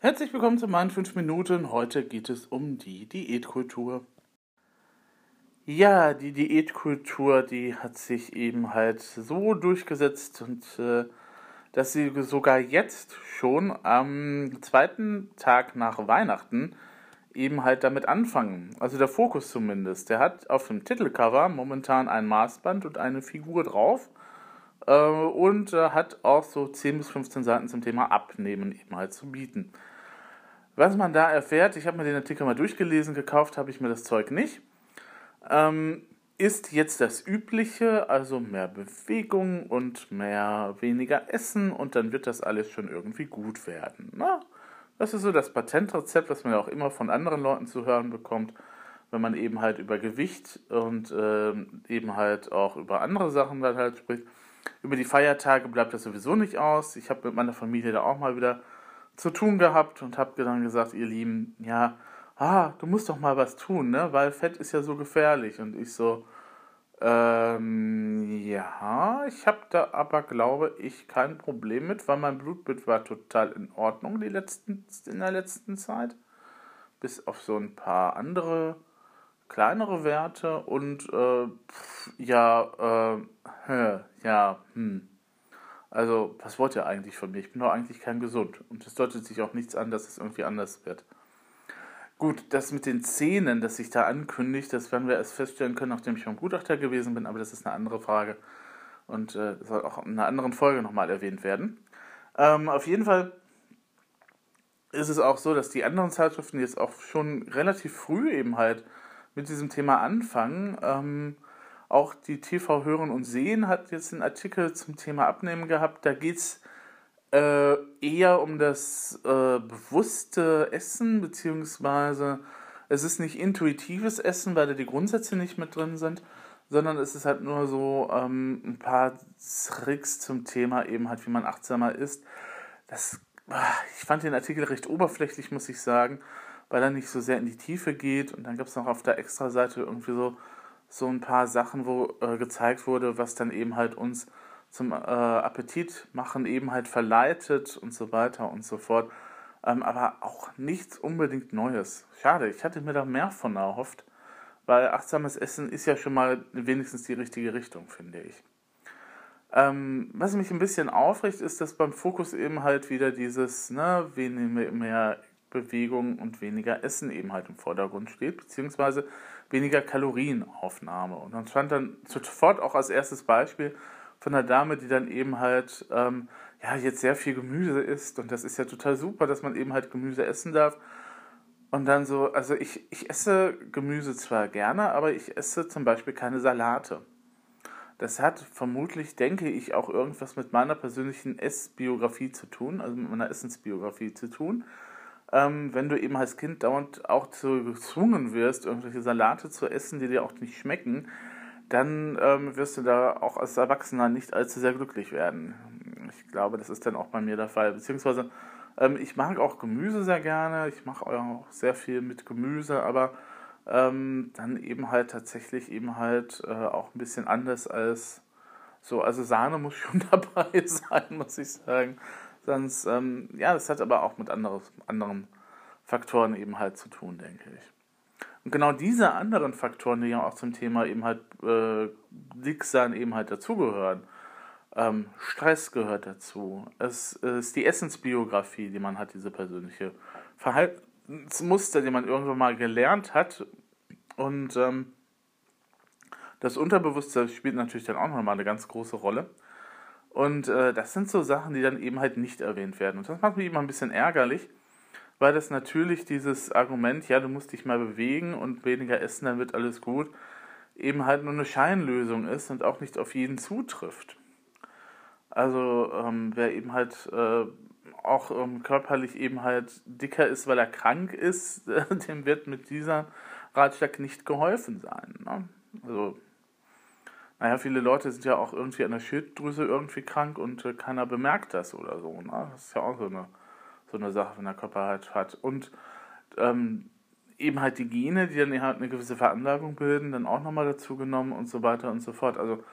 Herzlich willkommen zu meinen 5 Minuten. Heute geht es um die Diätkultur. Ja, die Diätkultur, die hat sich eben halt so durchgesetzt und äh, dass sie sogar jetzt schon am zweiten Tag nach Weihnachten eben halt damit anfangen. Also der Fokus zumindest. Der hat auf dem Titelcover momentan ein Maßband und eine Figur drauf und äh, hat auch so 10 bis 15 Seiten zum Thema Abnehmen eben halt zu bieten. Was man da erfährt, ich habe mir den Artikel mal durchgelesen, gekauft habe ich mir das Zeug nicht, ähm, ist jetzt das Übliche, also mehr Bewegung und mehr weniger Essen und dann wird das alles schon irgendwie gut werden. Na, das ist so das Patentrezept, was man ja auch immer von anderen Leuten zu hören bekommt, wenn man eben halt über Gewicht und äh, eben halt auch über andere Sachen halt spricht. Über die Feiertage bleibt das sowieso nicht aus. Ich habe mit meiner Familie da auch mal wieder zu tun gehabt und habe dann gesagt, ihr Lieben, ja, ah, du musst doch mal was tun, ne? Weil Fett ist ja so gefährlich. Und ich so, ähm, ja, ich habe da aber, glaube ich, kein Problem mit, weil mein Blutbild war total in Ordnung die letzten, in der letzten Zeit. Bis auf so ein paar andere kleinere Werte und äh, ja, äh, ja, hm. Also, was wollt ihr eigentlich von mir? Ich bin doch eigentlich kein gesund. Und es deutet sich auch nichts an, dass es irgendwie anders wird. Gut, das mit den Zähnen, das sich da ankündigt, das werden wir erst feststellen können, nachdem ich beim Gutachter gewesen bin, aber das ist eine andere Frage und äh, soll auch in einer anderen Folge nochmal erwähnt werden. Ähm, auf jeden Fall ist es auch so, dass die anderen Zeitschriften jetzt auch schon relativ früh eben halt mit diesem Thema anfangen. Ähm, auch die TV Hören und Sehen hat jetzt einen Artikel zum Thema Abnehmen gehabt. Da geht es äh, eher um das äh, bewusste Essen, beziehungsweise es ist nicht intuitives Essen, weil da die Grundsätze nicht mit drin sind, sondern es ist halt nur so ähm, ein paar Tricks zum Thema, eben halt, wie man achtsamer isst. Das, ah, ich fand den Artikel recht oberflächlich, muss ich sagen, weil er nicht so sehr in die Tiefe geht. Und dann gab es noch auf der Extra-Seite irgendwie so so ein paar Sachen, wo äh, gezeigt wurde, was dann eben halt uns zum äh, Appetit machen eben halt verleitet und so weiter und so fort. Ähm, aber auch nichts unbedingt Neues. Schade, ich hatte mir da mehr von erhofft, weil achtsames Essen ist ja schon mal wenigstens die richtige Richtung, finde ich. Ähm, was mich ein bisschen aufregt, ist, dass beim Fokus eben halt wieder dieses, ne, weniger mehr Bewegung und weniger Essen eben halt im Vordergrund steht, beziehungsweise weniger Kalorienaufnahme. Und dann stand dann sofort auch als erstes Beispiel von einer Dame, die dann eben halt ähm, ja jetzt sehr viel Gemüse isst und das ist ja total super, dass man eben halt Gemüse essen darf. Und dann so, also ich, ich esse Gemüse zwar gerne, aber ich esse zum Beispiel keine Salate. Das hat vermutlich, denke ich, auch irgendwas mit meiner persönlichen Essbiografie zu tun, also mit meiner Essensbiografie zu tun ähm, wenn du eben als Kind dauernd auch zu gezwungen wirst, irgendwelche Salate zu essen, die dir auch nicht schmecken, dann ähm, wirst du da auch als Erwachsener nicht allzu sehr glücklich werden. Ich glaube, das ist dann auch bei mir der Fall. Beziehungsweise, ähm, ich mag auch Gemüse sehr gerne, ich mache auch sehr viel mit Gemüse, aber ähm, dann eben halt tatsächlich eben halt äh, auch ein bisschen anders als so. Also Sahne muss schon dabei sein, muss ich sagen. Sonst, ähm, ja, das hat aber auch mit anderes, anderen Faktoren eben halt zu tun, denke ich. Und genau diese anderen Faktoren, die ja auch zum Thema eben halt äh, Dicksein eben halt dazugehören, ähm, Stress gehört dazu. Es ist die Essensbiografie, die man hat, diese persönliche Verhaltensmuster, die man irgendwann mal gelernt hat. Und ähm, das Unterbewusstsein spielt natürlich dann auch nochmal eine ganz große Rolle. Und äh, das sind so Sachen, die dann eben halt nicht erwähnt werden. Und das macht mich immer ein bisschen ärgerlich, weil das natürlich dieses Argument, ja, du musst dich mal bewegen und weniger essen, dann wird alles gut, eben halt nur eine Scheinlösung ist und auch nicht auf jeden zutrifft. Also ähm, wer eben halt äh, auch ähm, körperlich eben halt dicker ist, weil er krank ist, dem wird mit dieser Ratschlag nicht geholfen sein. Ne? Also naja, viele Leute sind ja auch irgendwie an der Schilddrüse irgendwie krank und äh, keiner bemerkt das oder so. Ne? Das ist ja auch so eine, so eine Sache, wenn der Körper halt hat. Und ähm, eben halt die Gene, die dann halt eine gewisse Veranlagung bilden, dann auch nochmal dazu genommen und so weiter und so fort. Also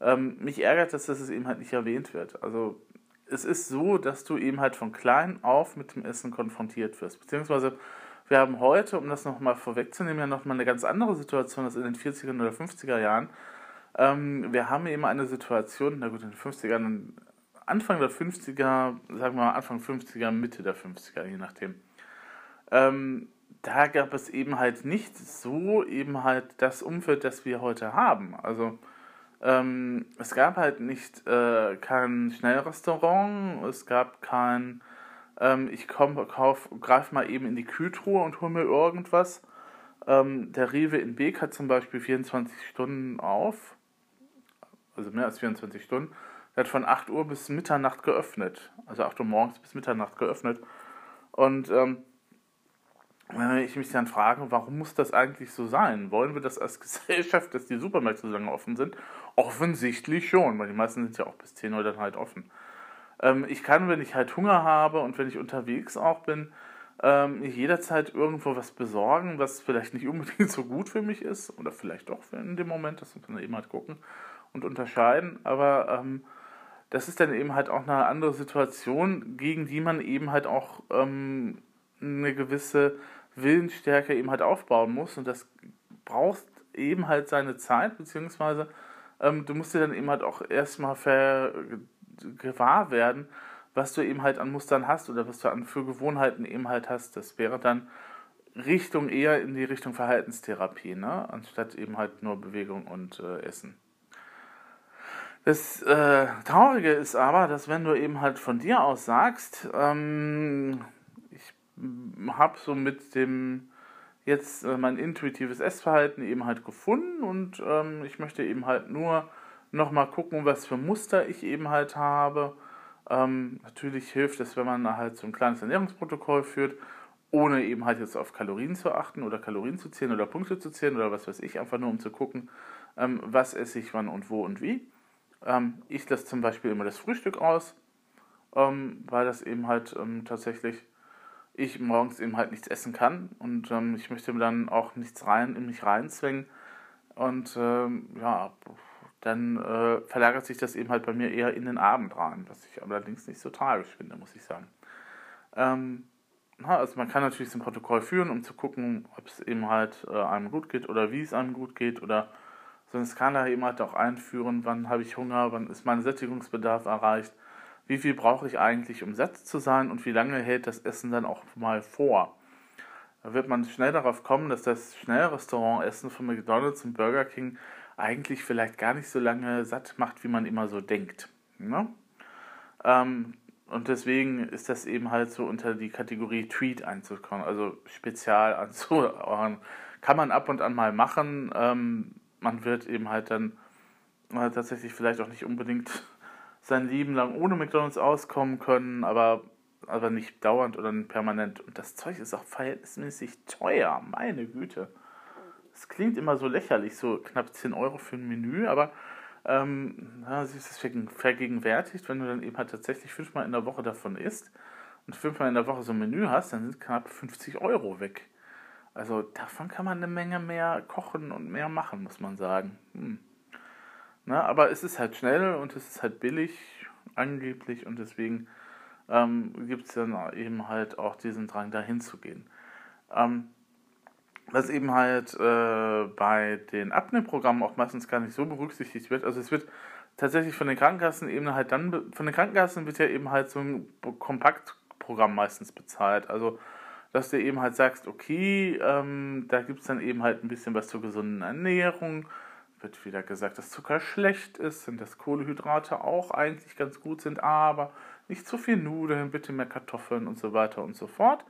ähm, mich ärgert das, dass es eben halt nicht erwähnt wird. Also es ist so, dass du eben halt von klein auf mit dem Essen konfrontiert wirst. Beziehungsweise wir haben heute, um das nochmal vorwegzunehmen, ja nochmal eine ganz andere Situation als in den 40er oder 50er Jahren. Ähm, wir haben eben eine Situation, na gut, in den 50ern, Anfang der 50er, sagen wir mal Anfang 50er, Mitte der 50er, je nachdem. Ähm, da gab es eben halt nicht so eben halt das Umfeld, das wir heute haben. Also ähm, es gab halt nicht äh, kein Schnellrestaurant, es gab kein, ähm, ich komm, kauf, greif mal eben in die Kühltruhe und hol mir irgendwas. Ähm, der Rewe in Beek hat zum Beispiel 24 Stunden auf, also mehr als 24 Stunden. Der hat von 8 Uhr bis Mitternacht geöffnet, also 8 Uhr morgens bis Mitternacht geöffnet. Und ähm, wenn ich mich dann frage, warum muss das eigentlich so sein? Wollen wir das als Gesellschaft, dass die Supermärkte so lange offen sind? Offensichtlich schon, weil die meisten sind ja auch bis 10 Uhr dann halt offen. Ähm, ich kann, wenn ich halt Hunger habe und wenn ich unterwegs auch bin, ähm, jederzeit irgendwo was besorgen, was vielleicht nicht unbedingt so gut für mich ist oder vielleicht doch in dem Moment, das muss man eben halt gucken und unterscheiden, aber ähm, das ist dann eben halt auch eine andere Situation, gegen die man eben halt auch ähm, eine gewisse Willensstärke eben halt aufbauen muss und das braucht eben halt seine Zeit, beziehungsweise ähm, du musst dir dann eben halt auch erstmal gewahr werden, was du eben halt an Mustern hast oder was du an für Gewohnheiten eben halt hast. Das wäre dann Richtung eher in die Richtung Verhaltenstherapie, ne? anstatt eben halt nur Bewegung und äh, Essen. Das äh, Traurige ist aber, dass wenn du eben halt von dir aus sagst, ähm, habe so mit dem jetzt äh, mein intuitives Essverhalten eben halt gefunden und ähm, ich möchte eben halt nur nochmal gucken, was für Muster ich eben halt habe. Ähm, natürlich hilft es, wenn man halt so ein kleines Ernährungsprotokoll führt, ohne eben halt jetzt auf Kalorien zu achten oder Kalorien zu zählen oder Punkte zu zählen oder was weiß ich, einfach nur um zu gucken, ähm, was esse ich wann und wo und wie. Ähm, ich lasse zum Beispiel immer das Frühstück aus, ähm, weil das eben halt ähm, tatsächlich ich morgens eben halt nichts essen kann und ähm, ich möchte dann auch nichts rein in mich reinzwängen und ähm, ja, dann äh, verlagert sich das eben halt bei mir eher in den Abend rein, was ich allerdings nicht so tragisch finde, muss ich sagen. Ähm, na, also man kann natürlich so ein Protokoll führen, um zu gucken, ob es eben halt äh, einem gut geht oder wie es einem gut geht oder so eine Skala eben halt auch einführen, wann habe ich Hunger, wann ist mein Sättigungsbedarf erreicht wie viel brauche ich eigentlich, um satt zu sein und wie lange hält das Essen dann auch mal vor. Da wird man schnell darauf kommen, dass das Schnellrestaurantessen von McDonald's und Burger King eigentlich vielleicht gar nicht so lange satt macht, wie man immer so denkt. Ne? Ähm, und deswegen ist das eben halt so unter die Kategorie Treat einzukommen, also spezial anzuhören. Kann man ab und an mal machen. Ähm, man wird eben halt dann äh, tatsächlich vielleicht auch nicht unbedingt sein Leben lang ohne McDonalds auskommen können, aber, aber nicht dauernd oder permanent. Und das Zeug ist auch verhältnismäßig teuer, meine Güte. Es klingt immer so lächerlich, so knapp 10 Euro für ein Menü, aber ähm, ja, sich das vergegenwärtigt, wenn du dann eben halt tatsächlich fünfmal in der Woche davon isst und fünfmal in der Woche so ein Menü hast, dann sind knapp 50 Euro weg. Also davon kann man eine Menge mehr kochen und mehr machen, muss man sagen. Hm. Na, aber es ist halt schnell und es ist halt billig, angeblich, und deswegen ähm, gibt es dann eben halt auch diesen Drang, dahin zu gehen. Ähm, was eben halt äh, bei den Abnehmprogrammen auch meistens gar nicht so berücksichtigt wird. Also es wird tatsächlich von den Krankenkassen eben halt dann, von den Krankenkassen wird ja eben halt so ein Kompaktprogramm meistens bezahlt. Also dass du eben halt sagst, okay, ähm, da gibt es dann eben halt ein bisschen was zur gesunden Ernährung, wird wieder gesagt, dass Zucker schlecht ist und dass Kohlehydrate auch eigentlich ganz gut sind, aber nicht zu viel Nudeln, bitte mehr Kartoffeln und so weiter und so fort.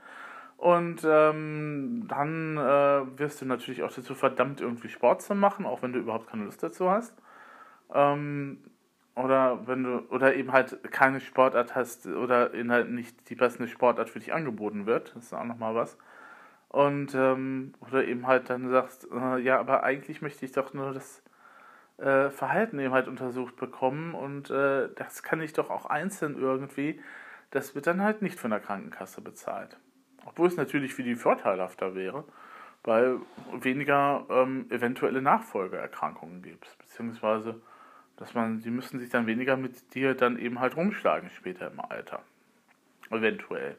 Und ähm, dann äh, wirst du natürlich auch dazu verdammt, irgendwie Sport zu machen, auch wenn du überhaupt keine Lust dazu hast. Ähm, oder wenn du, oder eben halt keine Sportart hast oder in halt nicht die passende Sportart für dich angeboten wird. Das ist auch nochmal was. Und, ähm, oder eben halt dann sagst, äh, ja, aber eigentlich möchte ich doch nur das äh, Verhalten eben halt untersucht bekommen und äh, das kann ich doch auch einzeln irgendwie. Das wird dann halt nicht von der Krankenkasse bezahlt. Obwohl es natürlich für die vorteilhafter wäre, weil weniger ähm, eventuelle Nachfolgeerkrankungen gibt, beziehungsweise dass man, die müssen sich dann weniger mit dir dann eben halt rumschlagen später im Alter. Eventuell.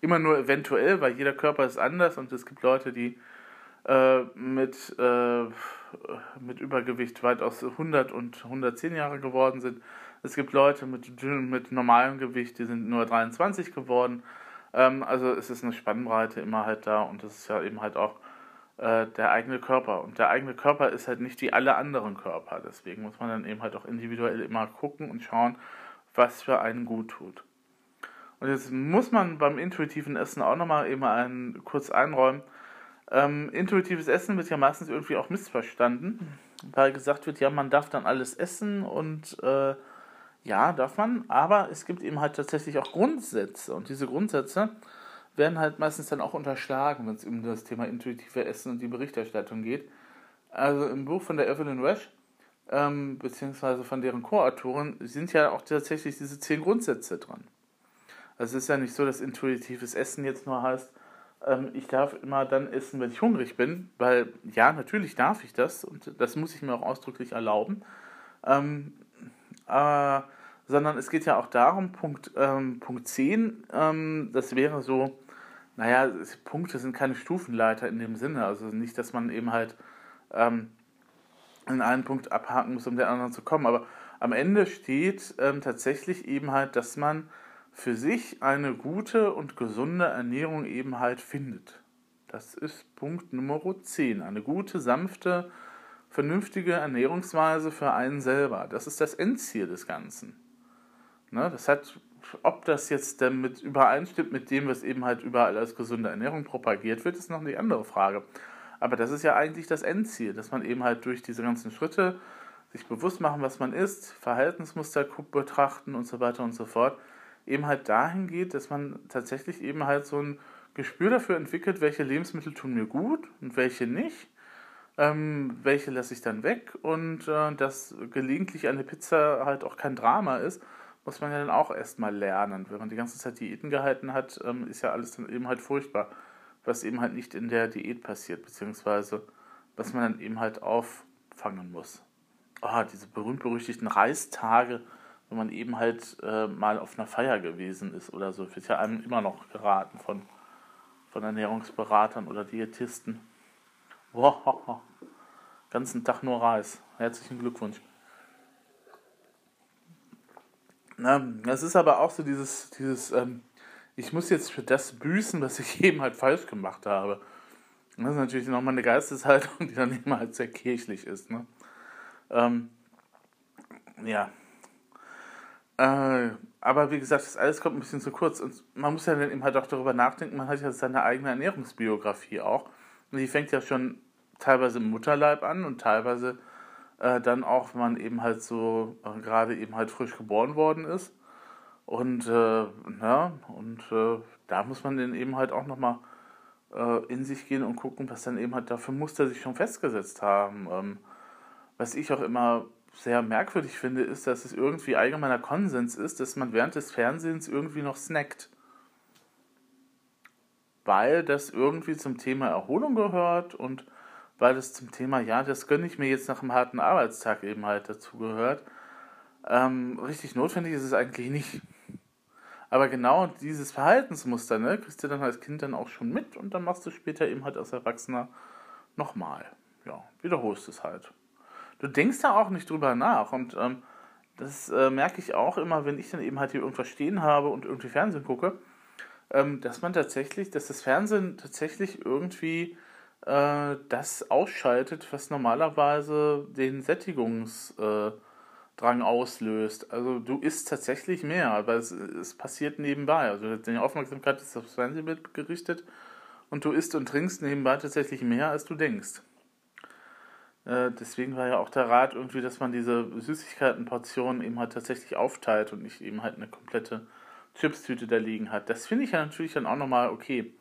Immer nur eventuell, weil jeder Körper ist anders und es gibt Leute, die äh, mit, äh, mit Übergewicht weitaus 100 und 110 Jahre geworden sind. Es gibt Leute mit, mit normalem Gewicht, die sind nur 23 geworden. Ähm, also es ist eine Spannbreite immer halt da und das ist ja eben halt auch äh, der eigene Körper. Und der eigene Körper ist halt nicht wie alle anderen Körper. Deswegen muss man dann eben halt auch individuell immer gucken und schauen, was für einen gut tut. Und jetzt muss man beim intuitiven Essen auch nochmal eben einen, kurz einräumen. Ähm, intuitives Essen wird ja meistens irgendwie auch missverstanden, weil gesagt wird, ja, man darf dann alles essen und äh, ja, darf man, aber es gibt eben halt tatsächlich auch Grundsätze und diese Grundsätze werden halt meistens dann auch unterschlagen, wenn es um das Thema intuitive Essen und die Berichterstattung geht. Also im Buch von der Evelyn Wesch, ähm, beziehungsweise von deren Co-Autoren, sind ja auch tatsächlich diese zehn Grundsätze dran. Also es ist ja nicht so, dass intuitives Essen jetzt nur heißt, ähm, ich darf immer dann essen, wenn ich hungrig bin, weil ja, natürlich darf ich das und das muss ich mir auch ausdrücklich erlauben. Ähm, äh, sondern es geht ja auch darum, Punkt, ähm, Punkt 10, ähm, das wäre so, naja, Punkte sind keine Stufenleiter in dem Sinne. Also nicht, dass man eben halt ähm, in einen Punkt abhaken muss, um den anderen zu kommen. Aber am Ende steht ähm, tatsächlich eben halt, dass man für sich eine gute und gesunde Ernährung eben halt findet. Das ist Punkt Nummer 10. Eine gute, sanfte, vernünftige Ernährungsweise für einen selber. Das ist das Endziel des Ganzen. Ne, das hat ob das jetzt damit übereinstimmt mit dem, was eben halt überall als gesunde Ernährung propagiert wird, ist noch eine andere Frage. Aber das ist ja eigentlich das Endziel, dass man eben halt durch diese ganzen Schritte sich bewusst machen, was man isst, Verhaltensmuster betrachten und so weiter und so fort, eben halt dahin geht, dass man tatsächlich eben halt so ein Gespür dafür entwickelt, welche Lebensmittel tun mir gut und welche nicht, ähm, welche lasse ich dann weg und äh, dass gelegentlich eine Pizza halt auch kein Drama ist, muss man ja dann auch erstmal lernen. Wenn man die ganze Zeit Diäten gehalten hat, ähm, ist ja alles dann eben halt furchtbar, was eben halt nicht in der Diät passiert, beziehungsweise was man dann eben halt auffangen muss. Oh, diese berühmt-berüchtigten Reistage, wenn man eben halt äh, mal auf einer Feier gewesen ist oder so, wird ja einem immer noch geraten von, von Ernährungsberatern oder Diätisten. Wow, ganzen Tag nur Reis. Herzlichen Glückwunsch. Na, das ist aber auch so dieses, dieses ähm, ich muss jetzt für das büßen, was ich eben halt falsch gemacht habe. Das ist natürlich nochmal eine Geisteshaltung, die dann eben halt sehr kirchlich ist. Ne? Ähm, ja. Äh, aber wie gesagt, das alles kommt ein bisschen zu kurz. Und man muss ja dann eben halt auch darüber nachdenken, man hat ja seine eigene Ernährungsbiografie auch. Und die fängt ja schon teilweise im Mutterleib an und teilweise äh, dann auch, wenn man eben halt so äh, gerade eben halt frisch geboren worden ist. Und äh, ja, und äh, da muss man dann eben halt auch nochmal äh, in sich gehen und gucken, was dann eben halt dafür Muster sich schon festgesetzt haben. Ähm, was ich auch immer sehr merkwürdig finde, ist, dass es irgendwie allgemeiner Konsens ist, dass man während des Fernsehens irgendwie noch snackt. Weil das irgendwie zum Thema Erholung gehört und weil es zum Thema, ja, das gönne ich mir jetzt nach einem harten Arbeitstag eben halt dazu gehört. Ähm, richtig notwendig ist es eigentlich nicht. Aber genau dieses Verhaltensmuster, ne, kriegst du dann als Kind dann auch schon mit und dann machst du später eben halt als Erwachsener nochmal. Ja, wiederholst es halt. Du denkst da auch nicht drüber nach und ähm, das äh, merke ich auch immer, wenn ich dann eben halt hier irgendwas stehen habe und irgendwie Fernsehen gucke, ähm, dass man tatsächlich, dass das Fernsehen tatsächlich irgendwie äh, das ausschaltet, was normalerweise den Sättigungsdrang äh, auslöst. Also du isst tatsächlich mehr, aber es, es passiert nebenbei. Also deine Aufmerksamkeit ist aufs Fernsehbild gerichtet und du isst und trinkst nebenbei tatsächlich mehr, als du denkst. Äh, deswegen war ja auch der Rat irgendwie, dass man diese Süßigkeitenportionen eben halt tatsächlich aufteilt und nicht eben halt eine komplette Chipstüte da liegen hat. Das finde ich ja natürlich dann auch nochmal okay.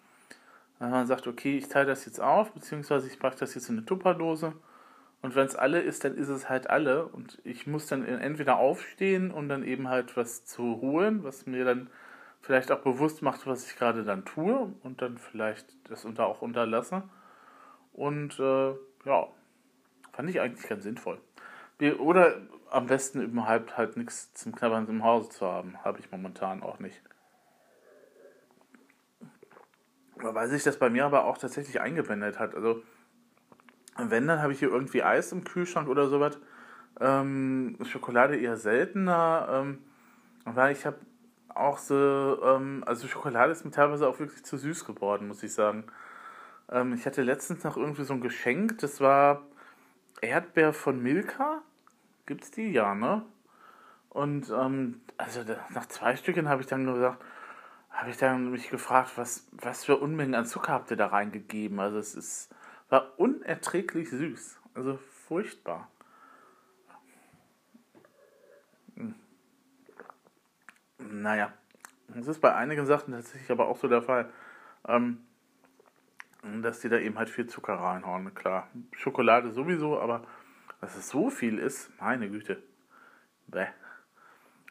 Wenn man sagt, okay, ich teile das jetzt auf, beziehungsweise ich packe das jetzt in eine Tupperdose. Und wenn es alle ist, dann ist es halt alle. Und ich muss dann entweder aufstehen, um dann eben halt was zu holen, was mir dann vielleicht auch bewusst macht, was ich gerade dann tue und dann vielleicht das unter auch unterlasse. Und äh, ja, fand ich eigentlich ganz sinnvoll. Oder am besten überhaupt halt nichts zum Knabbern im Hause zu haben. Habe ich momentan auch nicht. Weil sich das bei mir aber auch tatsächlich eingewendet hat. Also, wenn, dann habe ich hier irgendwie Eis im Kühlschrank oder sowas. Ähm, Schokolade eher seltener. Ähm, weil ich habe auch so, ähm, also Schokolade ist mir teilweise auch wirklich zu süß geworden, muss ich sagen. Ähm, ich hatte letztens noch irgendwie so ein Geschenk, das war Erdbeer von Milka. Gibt's die? Ja, ne? Und ähm, also nach zwei Stücken habe ich dann gesagt, habe ich dann mich gefragt, was, was für Unmengen an Zucker habt ihr da reingegeben? Also es ist, war unerträglich süß. Also furchtbar. Hm. Naja, das ist bei einigen Sachen tatsächlich aber auch so der Fall, ähm, dass die da eben halt viel Zucker reinhauen. Klar, Schokolade sowieso, aber dass es so viel ist, meine Güte. Bäh.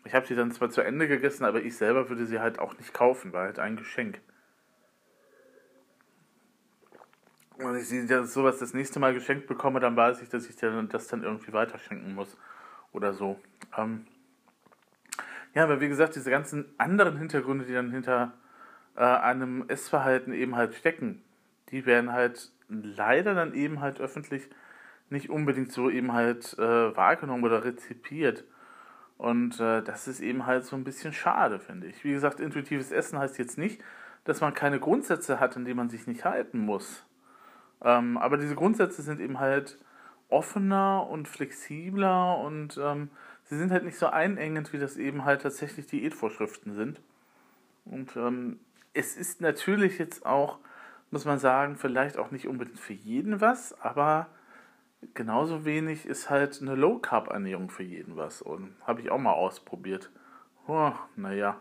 Ich habe sie dann zwar zu Ende gegessen, aber ich selber würde sie halt auch nicht kaufen, war halt ein Geschenk. Wenn ich sie sowas das nächste Mal geschenkt bekomme, dann weiß ich, dass ich das dann irgendwie weiterschenken muss. Oder so. Ähm ja, aber wie gesagt, diese ganzen anderen Hintergründe, die dann hinter äh, einem Essverhalten eben halt stecken, die werden halt leider dann eben halt öffentlich nicht unbedingt so eben halt äh, wahrgenommen oder rezipiert. Und äh, das ist eben halt so ein bisschen schade, finde ich. Wie gesagt, intuitives Essen heißt jetzt nicht, dass man keine Grundsätze hat, an die man sich nicht halten muss. Ähm, aber diese Grundsätze sind eben halt offener und flexibler und ähm, sie sind halt nicht so einengend, wie das eben halt tatsächlich Diätvorschriften sind. Und ähm, es ist natürlich jetzt auch, muss man sagen, vielleicht auch nicht unbedingt für jeden was, aber genauso wenig ist halt eine Low-Carb-Ernährung für jeden was. Und habe ich auch mal ausprobiert. Oh, naja.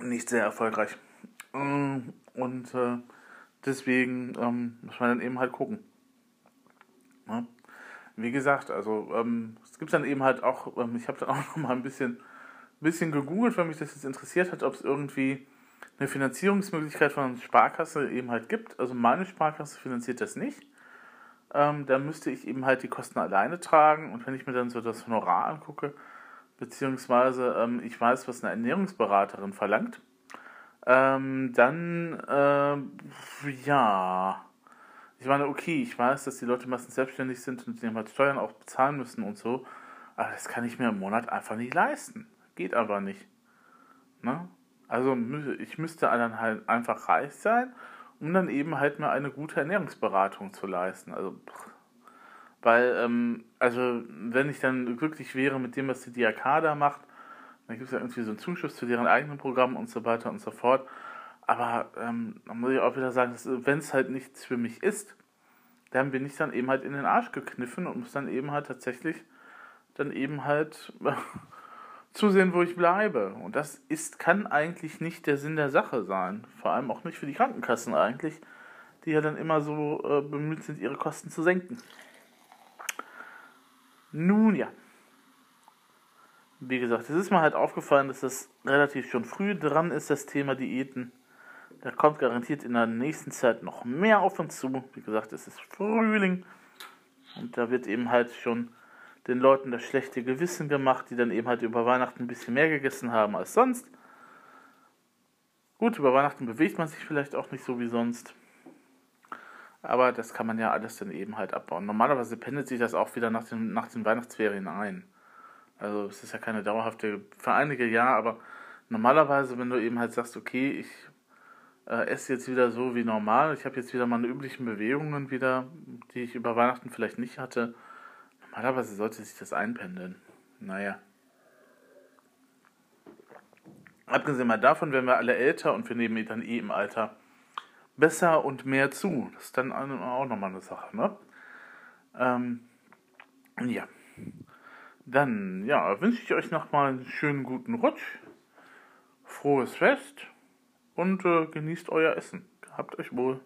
Nicht sehr erfolgreich. Mm, und äh, deswegen ähm, muss man dann eben halt gucken. Ja. Wie gesagt, also ähm, es gibt dann eben halt auch, ähm, ich habe dann auch noch mal ein bisschen, bisschen gegoogelt, weil mich das jetzt interessiert hat, ob es irgendwie eine Finanzierungsmöglichkeit von Sparkasse eben halt gibt. Also meine Sparkasse finanziert das nicht. Ähm, da müsste ich eben halt die Kosten alleine tragen. Und wenn ich mir dann so das Honorar angucke, beziehungsweise ähm, ich weiß, was eine Ernährungsberaterin verlangt, ähm, dann, äh, ja, ich meine, okay, ich weiß, dass die Leute meistens selbstständig sind und die halt Steuern auch bezahlen müssen und so, aber das kann ich mir im Monat einfach nicht leisten. Geht aber nicht. Also ich müsste dann halt einfach reich sein, um dann eben halt mal eine gute Ernährungsberatung zu leisten. Also, weil, ähm, also wenn ich dann glücklich wäre mit dem, was die DRK da macht, dann gibt es ja irgendwie so einen Zuschuss zu deren eigenen Programmen und so weiter und so fort. Aber ähm, dann muss ich auch wieder sagen, wenn es halt nichts für mich ist, dann bin ich dann eben halt in den Arsch gekniffen und muss dann eben halt tatsächlich dann eben halt zusehen, wo ich bleibe. Und das ist, kann eigentlich nicht der Sinn der Sache sein. Vor allem auch nicht für die Krankenkassen eigentlich, die ja dann immer so äh, bemüht sind, ihre Kosten zu senken. Nun ja. Wie gesagt, es ist mir halt aufgefallen, dass das relativ schon früh dran ist, das Thema Diäten. Da kommt garantiert in der nächsten Zeit noch mehr auf uns zu. Wie gesagt, es ist Frühling. Und da wird eben halt schon den Leuten das schlechte Gewissen gemacht, die dann eben halt über Weihnachten ein bisschen mehr gegessen haben als sonst. Gut, über Weihnachten bewegt man sich vielleicht auch nicht so wie sonst. Aber das kann man ja alles dann eben halt abbauen. Normalerweise pendelt sich das auch wieder nach den, nach den Weihnachtsferien ein. Also es ist ja keine dauerhafte, für einige ja, aber normalerweise, wenn du eben halt sagst, okay, ich äh, esse jetzt wieder so wie normal, ich habe jetzt wieder meine üblichen Bewegungen wieder, die ich über Weihnachten vielleicht nicht hatte, Normalerweise sollte sich das einpendeln. Naja. Abgesehen mal davon werden wir alle älter und wir nehmen dann eh im Alter besser und mehr zu. Das ist dann auch nochmal eine Sache, ne? Ähm, ja. Dann, ja, wünsche ich euch nochmal einen schönen guten Rutsch. Frohes Fest und äh, genießt euer Essen. Habt euch wohl.